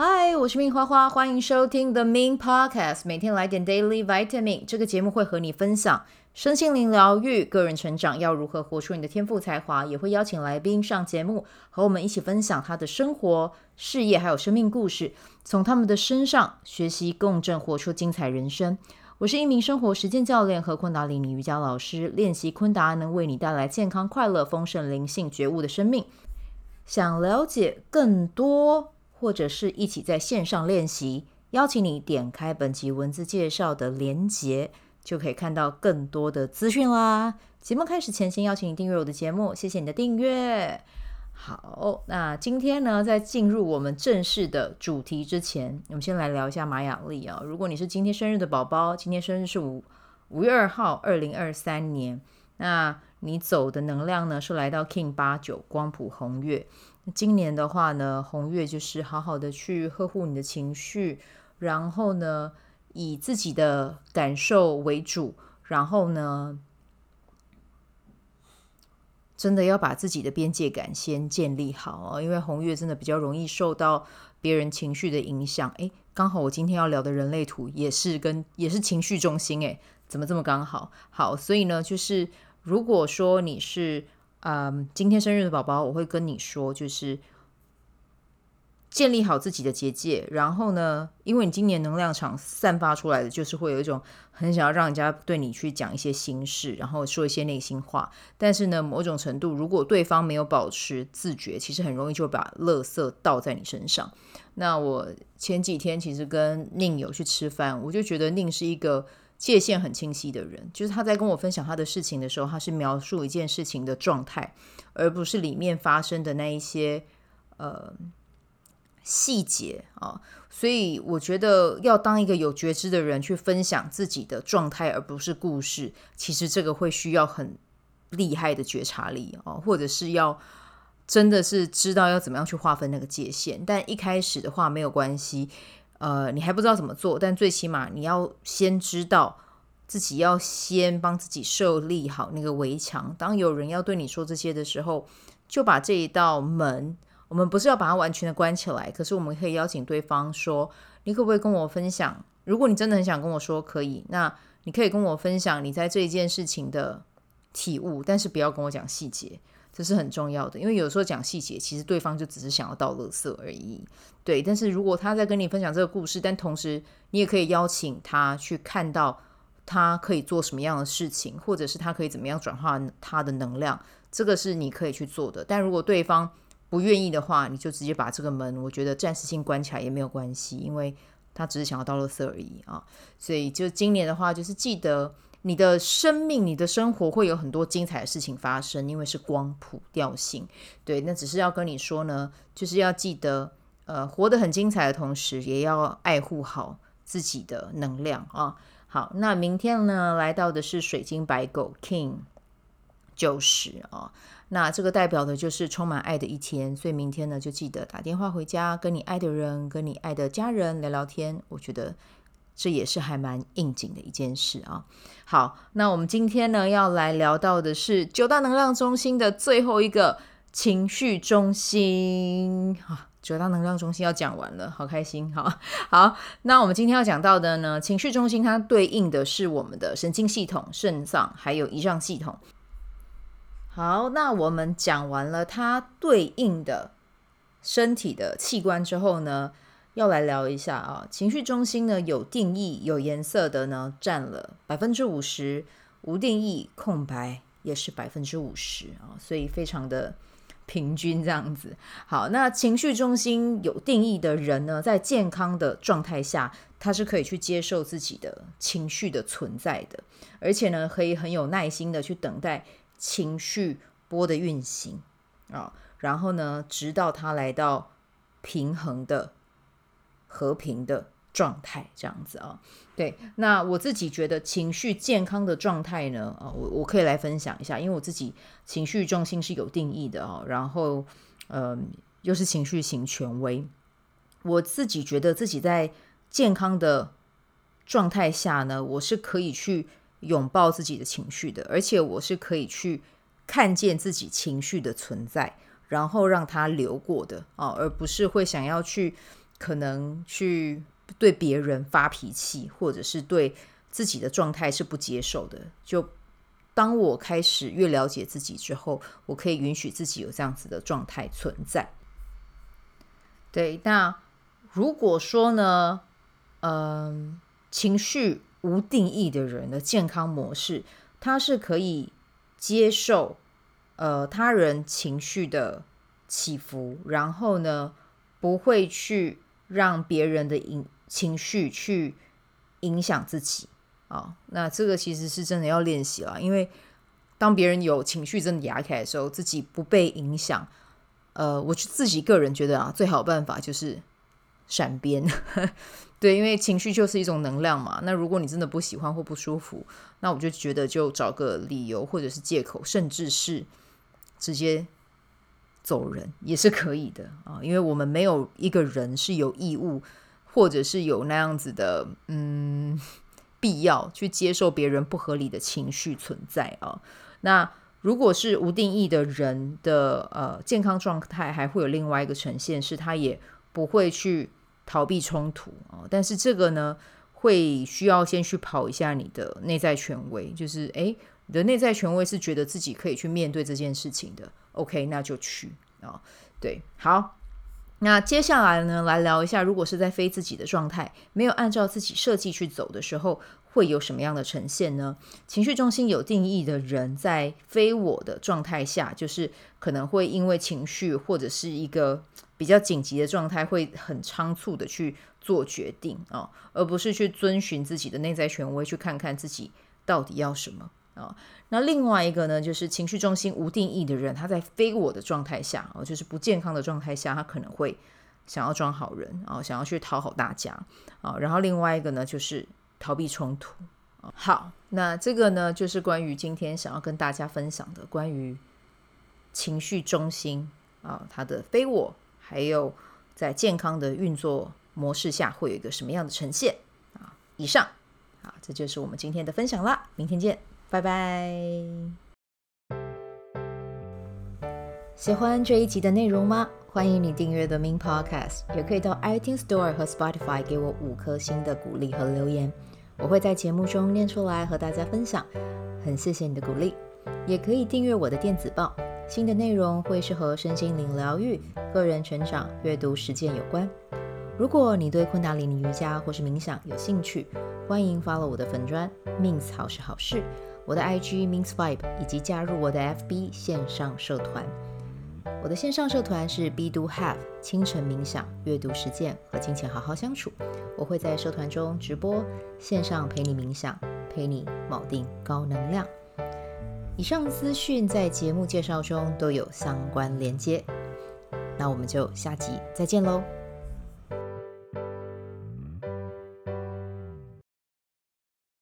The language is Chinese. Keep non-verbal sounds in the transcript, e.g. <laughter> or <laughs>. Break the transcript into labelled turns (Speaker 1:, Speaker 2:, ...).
Speaker 1: 嗨，我是命花花，欢迎收听 The Min Podcast，每天来点 Daily Vitamin。这个节目会和你分享身心灵疗愈、个人成长，要如何活出你的天赋才华，也会邀请来宾上节目，和我们一起分享他的生活、事业还有生命故事，从他们的身上学习共振，活出精彩人生。我是一名生活实践教练和昆达里尼瑜伽老师，练习昆达能为你带来健康、快乐、丰盛、灵性、觉悟的生命。想了解更多，或者是一起在线上练习，邀请你点开本集文字介绍的连结，就可以看到更多的资讯啦。节目开始前，先邀请你订阅我的节目，谢谢你的订阅。好，那今天呢，在进入我们正式的主题之前，我们先来聊一下马雅历啊。如果你是今天生日的宝宝，今天生日是五五月二号，二零二三年，那你走的能量呢是来到 King 八九光谱红月。今年的话呢，红月就是好好的去呵护你的情绪，然后呢，以自己的感受为主，然后呢。真的要把自己的边界感先建立好哦，因为红月真的比较容易受到别人情绪的影响。诶，刚好我今天要聊的人类图也是跟也是情绪中心，诶，怎么这么刚好？好，所以呢，就是如果说你是嗯今天生日的宝宝，我会跟你说，就是。建立好自己的结界，然后呢，因为你今年能量场散发出来的就是会有一种很想要让人家对你去讲一些心事，然后说一些内心话。但是呢，某种程度，如果对方没有保持自觉，其实很容易就把垃圾倒在你身上。那我前几天其实跟宁有去吃饭，我就觉得宁是一个界限很清晰的人，就是他在跟我分享他的事情的时候，他是描述一件事情的状态，而不是里面发生的那一些呃。细节啊，所以我觉得要当一个有觉知的人去分享自己的状态，而不是故事。其实这个会需要很厉害的觉察力啊，或者是要真的是知道要怎么样去划分那个界限。但一开始的话没有关系，呃，你还不知道怎么做，但最起码你要先知道自己要先帮自己设立好那个围墙。当有人要对你说这些的时候，就把这一道门。我们不是要把它完全的关起来，可是我们可以邀请对方说：“你可不可以跟我分享？如果你真的很想跟我说，可以，那你可以跟我分享你在这一件事情的体悟，但是不要跟我讲细节，这是很重要的。因为有时候讲细节，其实对方就只是想要到垃圾而已。对，但是如果他在跟你分享这个故事，但同时你也可以邀请他去看到他可以做什么样的事情，或者是他可以怎么样转化他的能量，这个是你可以去做的。但如果对方不愿意的话，你就直接把这个门，我觉得暂时性关起来也没有关系，因为他只是想要到垃圾而已啊。所以就今年的话，就是记得你的生命、你的生活会有很多精彩的事情发生，因为是光谱调性。对，那只是要跟你说呢，就是要记得，呃，活得很精彩的同时，也要爱护好自己的能量啊。好，那明天呢，来到的是水晶白狗 King 九十啊。那这个代表的就是充满爱的一天，所以明天呢，就记得打电话回家，跟你爱的人、跟你爱的家人聊聊天。我觉得这也是还蛮应景的一件事啊。好，那我们今天呢，要来聊到的是九大能量中心的最后一个情绪中心啊。九大能量中心要讲完了，好开心。好好，那我们今天要讲到的呢，情绪中心它对应的是我们的神经系统、肾脏还有胰脏系统。好，那我们讲完了它对应的身体的器官之后呢，要来聊一下啊，情绪中心呢，有定义、有颜色的呢，占了百分之五十，无定义、空白也是百分之五十啊，所以非常的平均这样子。好，那情绪中心有定义的人呢，在健康的状态下，他是可以去接受自己的情绪的存在的，而且呢，可以很有耐心的去等待。情绪波的运行啊，然后呢，直到它来到平衡的、和平的状态，这样子啊。对，那我自己觉得情绪健康的状态呢，啊，我我可以来分享一下，因为我自己情绪中心是有定义的啊，然后呃，又是情绪型权威，我自己觉得自己在健康的状态下呢，我是可以去。拥抱自己的情绪的，而且我是可以去看见自己情绪的存在，然后让它流过的啊，而不是会想要去可能去对别人发脾气，或者是对自己的状态是不接受的。就当我开始越了解自己之后，我可以允许自己有这样子的状态存在。对，那如果说呢，嗯、情绪无定义的人的健康模式，他是可以接受呃他人情绪的起伏，然后呢，不会去让别人的影情绪去影响自己啊、那这个其实是真的要练习了，因为当别人有情绪真的压开的时候，自己不被影响。呃，我自己个人觉得啊，最好的办法就是闪边。<laughs> 对，因为情绪就是一种能量嘛。那如果你真的不喜欢或不舒服，那我就觉得就找个理由或者是借口，甚至是直接走人也是可以的啊。因为我们没有一个人是有义务，或者是有那样子的嗯 <laughs> 必要去接受别人不合理的情绪存在啊。那。如果是无定义的人的呃健康状态，还会有另外一个呈现，是他也不会去逃避冲突啊、但是这个呢，会需要先去跑一下你的内在权威，就是诶，你的内在权威是觉得自己可以去面对这件事情的。OK，那就去啊、对，好，那接下来呢，来聊一下，如果是在非自己的状态，没有按照自己设计去走的时候。会有什么样的呈现呢？情绪中心有定义的人，在非我的状态下，就是可能会因为情绪或者是一个比较紧急的状态，会很仓促的去做决定啊、而不是去遵循自己的内在权威，去看看自己到底要什么啊、那另外一个呢，就是情绪中心无定义的人，他在非我的状态下，哦，就是不健康的状态下，他可能会想要装好人啊、哦，想要去讨好大家啊、然后另外一个呢，就是。逃避冲突。好，那这个呢，就是关于今天想要跟大家分享的关于情绪中心啊，它的非我，还有在健康的运作模式下会有一个什么样的呈现啊？以上啊，这就是我们今天的分享啦，明天见，拜拜。喜欢这一集的内容吗？欢迎你订阅 The Min Podcast，也可以到 iTunes Store 和 Spotify 给我五颗星的鼓励和留言。我会在节目中念出来和大家分享，很谢谢你的鼓励。也可以订阅我的电子报，新的内容会是和身心灵疗愈、个人成长、阅读实践有关。如果你对昆达里尼瑜伽或是冥想有兴趣，欢迎 follow 我的粉专 Min's 好是好事，我的 IG Min's Vibe，以及加入我的 FB 线上社团。我的线上社团是 B Do Have 清晨冥想、阅读实践和金钱好好相处。我会在社团中直播，线上陪你冥想，陪你铆定高能量。以上资讯在节目介绍中都有相关连接。那我们就下集再见喽。